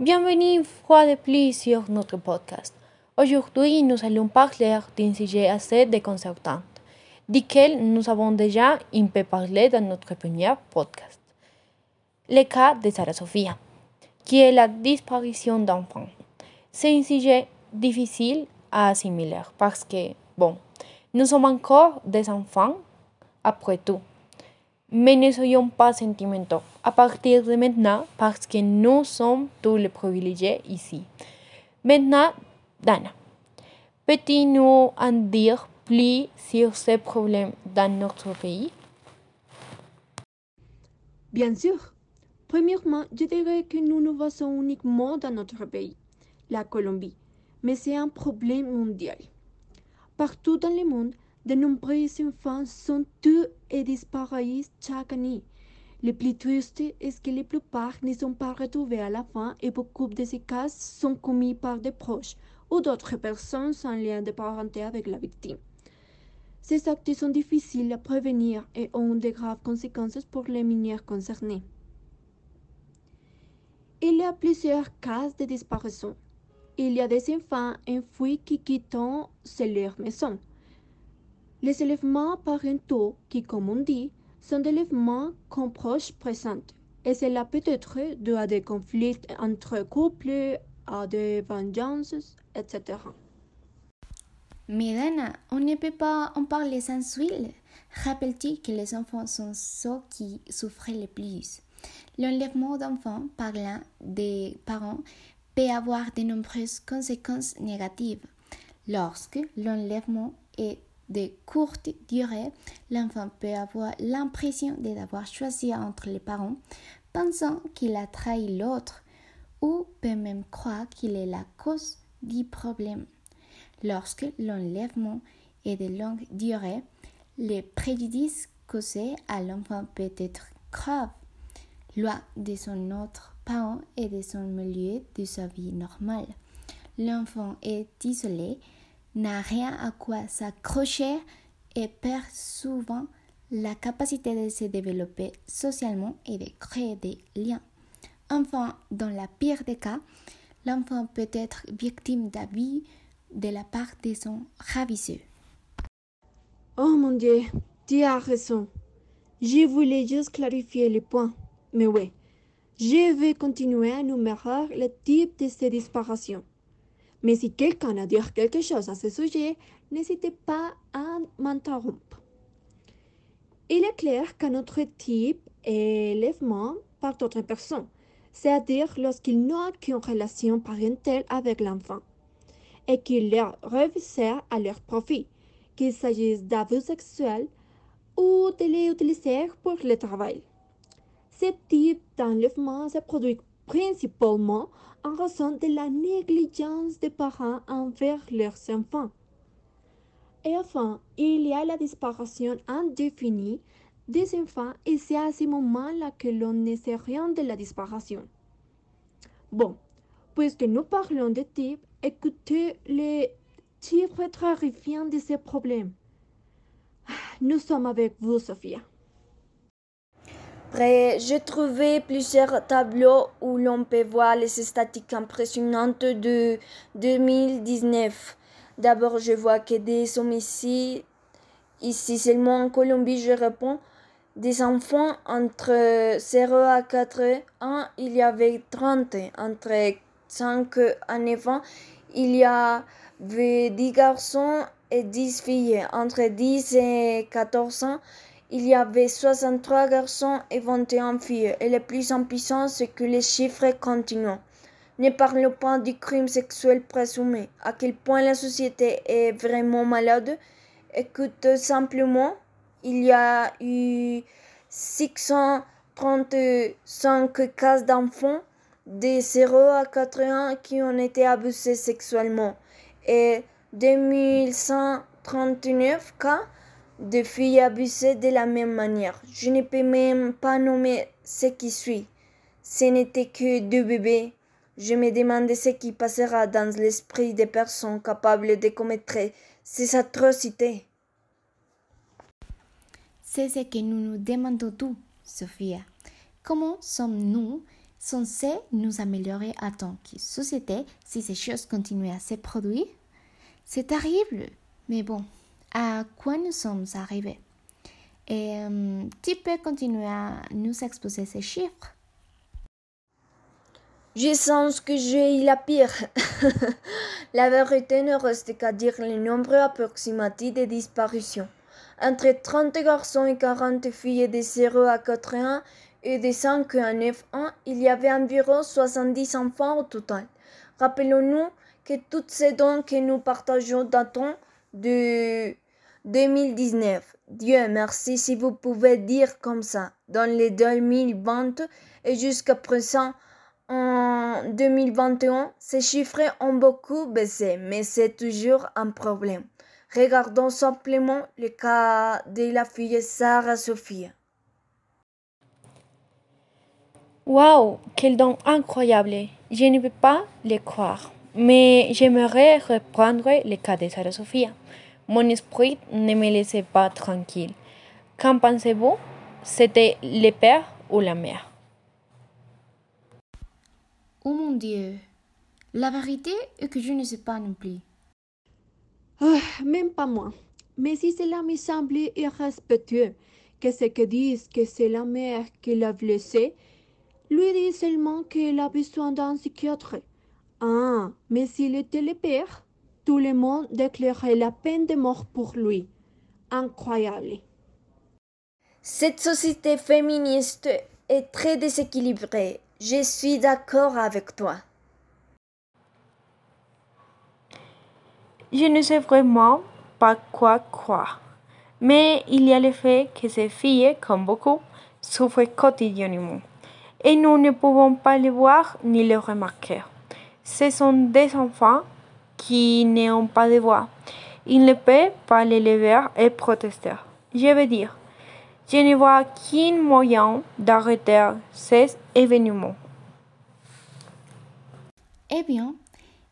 Bienvenue fois de plus sur notre podcast. Aujourd'hui, nous allons parler d'un sujet assez déconcertant, duquel nous avons déjà un peu parlé dans notre premier podcast. Le cas de Sarah Sofia, qui est la disparition d'enfants. C'est un sujet difficile à assimiler parce que, bon, nous sommes encore des enfants après tout. Mais ne soyons pas sentimentaux à partir de maintenant parce que nous sommes tous les privilégiés ici. Maintenant, Dana, peux-tu nous en dire plus sur ces problèmes dans notre pays? Bien sûr. Premièrement, je dirais que nous nous voyons uniquement dans notre pays, la Colombie, mais c'est un problème mondial. Partout dans le monde, de nombreux enfants sont tués et disparaissent chaque année. Le plus triste est que la plupart ne sont pas retrouvés à la fin et beaucoup de ces cas sont commis par des proches ou d'autres personnes sans lien de parenté avec la victime. Ces actes sont difficiles à prévenir et ont de graves conséquences pour les mineurs concernés. Il y a plusieurs cas de disparition. Il y a des enfants enfouis qui quittent leur maison les élèvements parentaux, qui, comme on dit, sont des élèvements qu'on proche présente, et cela peut être dû à des conflits entre couples, à des vengeances, etc. Mais Dana, on ne peut pas en parler sans huile. Rappelle-t-il que les enfants sont ceux qui souffrent le plus? L'enlèvement d'enfants par l'un des parents peut avoir de nombreuses conséquences négatives. Lorsque l'enlèvement est de courte durée, l'enfant peut avoir l'impression d'avoir choisi entre les parents, pensant qu'il a trahi l'autre, ou peut même croire qu'il est la cause du problème. Lorsque l'enlèvement est de longue durée, les préjudices causés à l'enfant peut être graves, loin de son autre parent et de son milieu de sa vie normale. L'enfant est isolé n'a rien à quoi s'accrocher et perd souvent la capacité de se développer socialement et de créer des liens. Enfin, dans la pire des cas, l'enfant peut être victime d'abus de la part de son ravisseur. Oh mon Dieu, tu as raison. Je voulais juste clarifier le point. Mais oui, je vais continuer à énumérer le type de ces disparitions. Mais si quelqu'un a dire quelque chose à ce sujet, n'hésitez pas à m'interrompre. Il est clair qu'un autre type est l'élèvement par d'autres personnes, c'est-à-dire lorsqu'ils n'ont aucune relation parentale avec l'enfant et qu'ils leur réussissent à leur profit, qu'il s'agisse d'abus sexuels ou de les utiliser pour le travail. Ce type d'enlèvement se produit principalement en raison de la négligence des parents envers leurs enfants. Et enfin, il y a la disparition indéfinie des enfants et c'est à ce moment-là que l'on ne sait rien de la disparition. Bon, puisque nous parlons de types, écoutez les chiffres terrifiants de ces problèmes. Ah, nous sommes avec vous, Sophia. J'ai trouvé plusieurs tableaux où l'on peut voir les statistiques impressionnantes de 2019. D'abord, je vois que des homicides, ici seulement en Colombie, je réponds, des enfants entre 0 à 4 ans, il y avait 30. Entre 5 à 9 ans, il y avait 10 garçons et 10 filles. Entre 10 et 14 ans, il y avait 63 garçons et 21 filles, et le plus impuissant, c'est que les chiffres continuent. Ne parlons pas du crime sexuel présumé, à quel point la société est vraiment malade. Écoute simplement, il y a eu 635 cas d'enfants de 0 à 4 ans qui ont été abusés sexuellement et 2139 cas de filles abusées de la même manière. Je ne peux même pas nommer ce qui suit. Ce n'était que deux bébés. Je me demande ce qui passera dans l'esprit des personnes capables de commettre ces atrocités. C'est ce que nous nous demandons tous, Sophia. Comment sommes-nous censés nous améliorer à tant que société si ces choses continuent à se produire? C'est terrible, mais bon, à quoi nous sommes arrivés Et euh, tu peux continuer à nous exposer ces chiffres? Je sens que j'ai eu la pire. la vérité ne reste qu'à dire le nombre approximatif de disparitions. Entre 30 garçons et 40 filles de 0 à 4 ans et de 5 à 9 ans, il y avait environ 70 enfants au total. Rappelons-nous que toutes ces dons que nous partageons datent de 2019. Dieu merci si vous pouvez dire comme ça. Dans les 2020 et jusqu'à présent, en 2021, ces chiffres ont beaucoup baissé, mais c'est toujours un problème. Regardons simplement le cas de la fille Sarah Sophia. Waouh, quel don incroyable! Je ne peux pas le croire. Mais j'aimerais reprendre le cas de Sarah Sophia. Mon esprit ne me laissait pas tranquille. Qu'en pensez-vous C'était le père ou la mère? Oh mon Dieu La vérité est que je ne sais pas non plus. Ah, même pas moi. Mais si cela me semble irrespectueux, que ce que disent que c'est la mère qui l'a blessé, lui dit seulement qu'il a besoin d'un psychiatre. Ah, mais s'il était le père, tout le monde déclarait la peine de mort pour lui. Incroyable. Cette société féministe est très déséquilibrée. Je suis d'accord avec toi. Je ne sais vraiment pas quoi croire. Mais il y a le fait que ces filles, comme beaucoup, souffrent quotidiennement. Et nous ne pouvons pas les voir ni les remarquer. Ce sont des enfants qui n'ont pas de voix. Ils ne peuvent pas les lever et protester. Je veux dire, je ne vois qu'un moyen d'arrêter ces événements. Eh bien,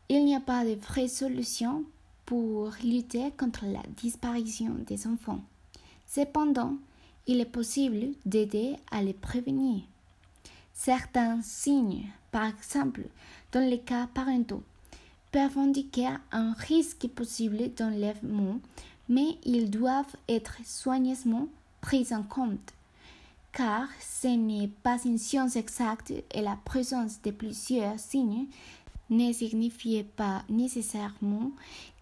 il n'y a pas de vraie solution pour lutter contre la disparition des enfants. Cependant, il est possible d'aider à les prévenir. Certains signes, par exemple dans les cas parentaux, peuvent indiquer un risque possible d'enlèvement, mais ils doivent être soigneusement pris en compte, car ce n'est pas une science exacte et la présence de plusieurs signes ne signifie pas nécessairement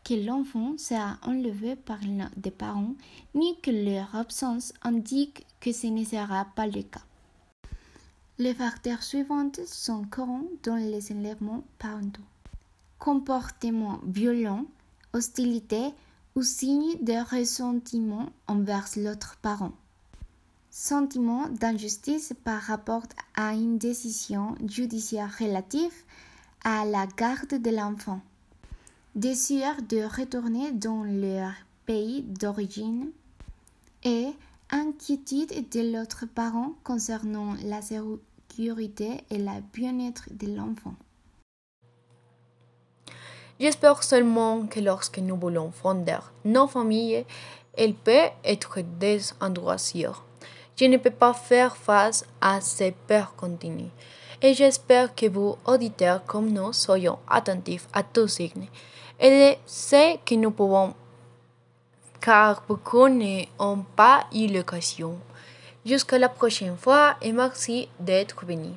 que l'enfant sera enlevé par l'un des parents, ni que leur absence indique que ce ne sera pas le cas. Les facteurs suivants sont courants dans les enlèvements parentaux. Comportement violent, hostilité ou signe de ressentiment envers l'autre parent. Sentiment d'injustice par rapport à une décision judiciaire relative à la garde de l'enfant. Désir de retourner dans leur pays d'origine et inquiétude de l'autre parent concernant la sécurité et le bien-être de l'enfant. J'espère seulement que lorsque nous voulons fonder nos familles, elles peuvent être des endroits sûrs. Je ne peux pas faire face à ces peurs continues. Et j'espère que vous, auditeurs comme nous, soyons attentifs à tous signes. Et ce que nous pouvons, car beaucoup n'ont pas eu l'occasion. Jusqu'à la prochaine fois et merci d'être venu.